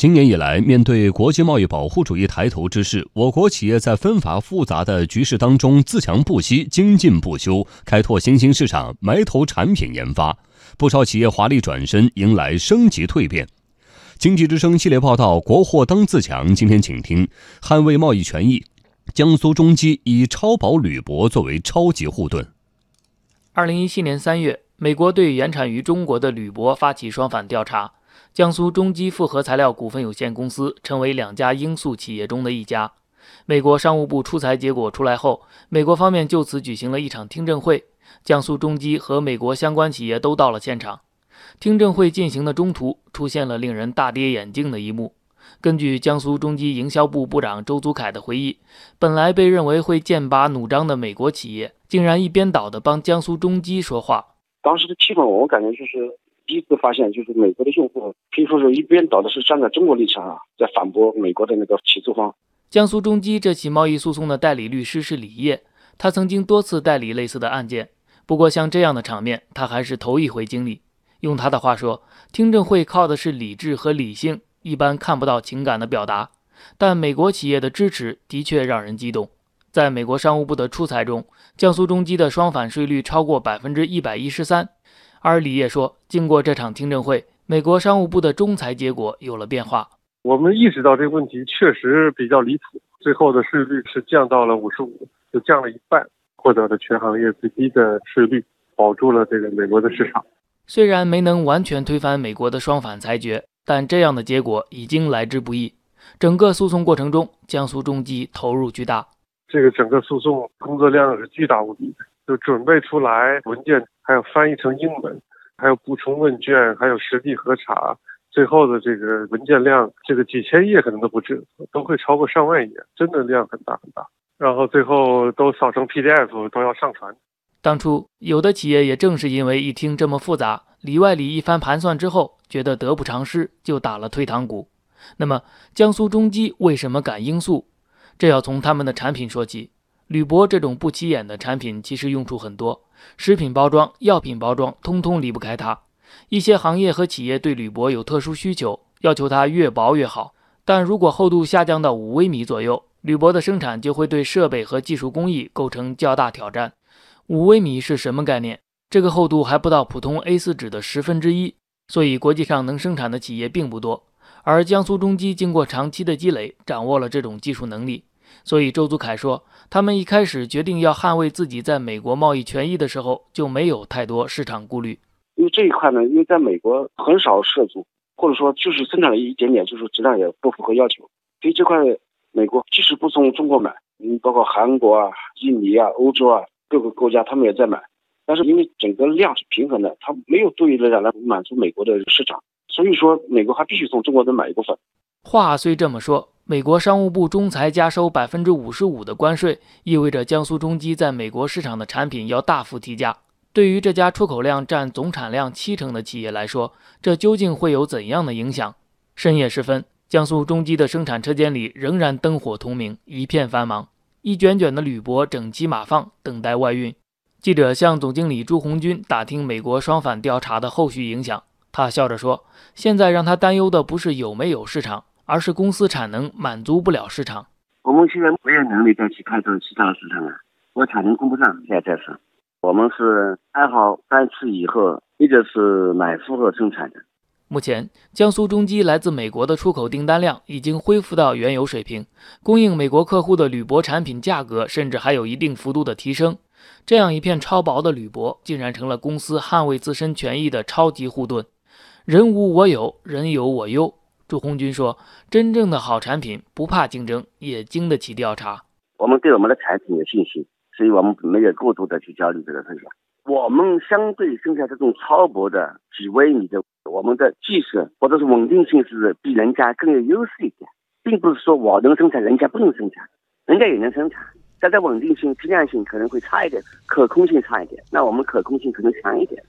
今年以来，面对国际贸易保护主义抬头之势，我国企业在纷繁复杂的局势当中自强不息、精进不休，开拓新兴市场，埋头产品研发。不少企业华丽转身，迎来升级蜕变。经济之声系列报道《国货当自强》，今天请听：捍卫贸易权益，江苏中基以超薄铝箔作为超级护盾。二零一七年三月，美国对原产于中国的铝箔发起双反调查。江苏中基复合材料股份有限公司成为两家应诉企业中的一家。美国商务部出裁结果出来后，美国方面就此举行了一场听证会。江苏中基和美国相关企业都到了现场。听证会进行的中途，出现了令人大跌眼镜的一幕。根据江苏中基营销部部长周祖凯的回忆，本来被认为会剑拔弩张的美国企业，竟然一边倒的帮江苏中基说话。当时的气氛，我感觉就是。第一次发现，就是美国的用户可以说是一边倒的是站在中国立场啊，在反驳美国的那个起诉方。江苏中基这起贸易诉讼的代理律师是李烨，他曾经多次代理类似的案件，不过像这样的场面，他还是头一回经历。用他的话说，听证会靠的是理智和理性，一般看不到情感的表达。但美国企业的支持的确让人激动。在美国商务部的出裁中，江苏中基的双反税率超过百分之一百一十三。而李烨说，经过这场听证会，美国商务部的仲裁结果有了变化。我们意识到这个问题确实比较离谱，最后的税率是降到了五十五，就降了一半，获得了全行业最低的税率，保住了这个美国的市场。虽然没能完全推翻美国的双反裁决，但这样的结果已经来之不易。整个诉讼过程中，江苏中基投入巨大，这个整个诉讼工作量是巨大无比的。就准备出来文件，还有翻译成英文，还有补充问卷，还有实地核查，最后的这个文件量，这个几千页可能都不止，都会超过上万页，真的量很大很大。然后最后都扫成 PDF 都要上传。当初有的企业也正是因为一听这么复杂，里外里一番盘算之后，觉得得不偿失，就打了退堂鼓。那么江苏中基为什么敢应诉？这要从他们的产品说起。铝箔这种不起眼的产品，其实用处很多，食品包装、药品包装，通通离不开它。一些行业和企业对铝箔有特殊需求，要求它越薄越好。但如果厚度下降到五微米左右，铝箔的生产就会对设备和技术工艺构成较大挑战。五微米是什么概念？这个厚度还不到普通 A4 纸的十分之一，所以国际上能生产的企业并不多。而江苏中基经过长期的积累，掌握了这种技术能力。所以，周祖凯说，他们一开始决定要捍卫自己在美国贸易权益的时候，就没有太多市场顾虑。因为这一块呢，因为在美国很少涉足，或者说就是生产了一点点，就是质量也不符合要求。所以这块美国即使不从中国买，嗯，包括韩国啊、印尼啊、欧洲啊各个国家，他们也在买。但是因为整个量是平衡的，它没有多余的量来满足美国的市场，所以说美国还必须从中国再买一部分。话虽这么说。美国商务部中裁加收百分之五十五的关税，意味着江苏中基在美国市场的产品要大幅提价。对于这家出口量占总产量七成的企业来说，这究竟会有怎样的影响？深夜时分，江苏中基的生产车间里仍然灯火通明，一片繁忙，一卷卷的铝箔整齐码放，等待外运。记者向总经理朱红军打听美国双反调查的后续影响，他笑着说：“现在让他担忧的不是有没有市场。”而是公司产能满足不了市场。我们现在没有能力再去开拓其他市场了，我产能供不上。现在是，我们是安好三次以后，一直是满负荷生产的。目前，江苏中机来自美国的出口订单量已经恢复到原有水平，供应美国客户的铝箔产品价格甚至还有一定幅度的提升。这样一片超薄的铝箔，竟然成了公司捍卫自身权益的超级护盾。人无我有，人有我优。朱红军说：“真正的好产品不怕竞争，也经得起调查。我们对我们的产品有信心，所以我们没有过度的去焦虑这个事情。我们相对生产这种超薄的几微米的，我们的技术或者是稳定性是比人家更有优势一点，并不是说我能生产，人家不能生产，人家也能生产，但在稳定性、质量性可能会差一点，可控性差一点。那我们可控性可能强一点。”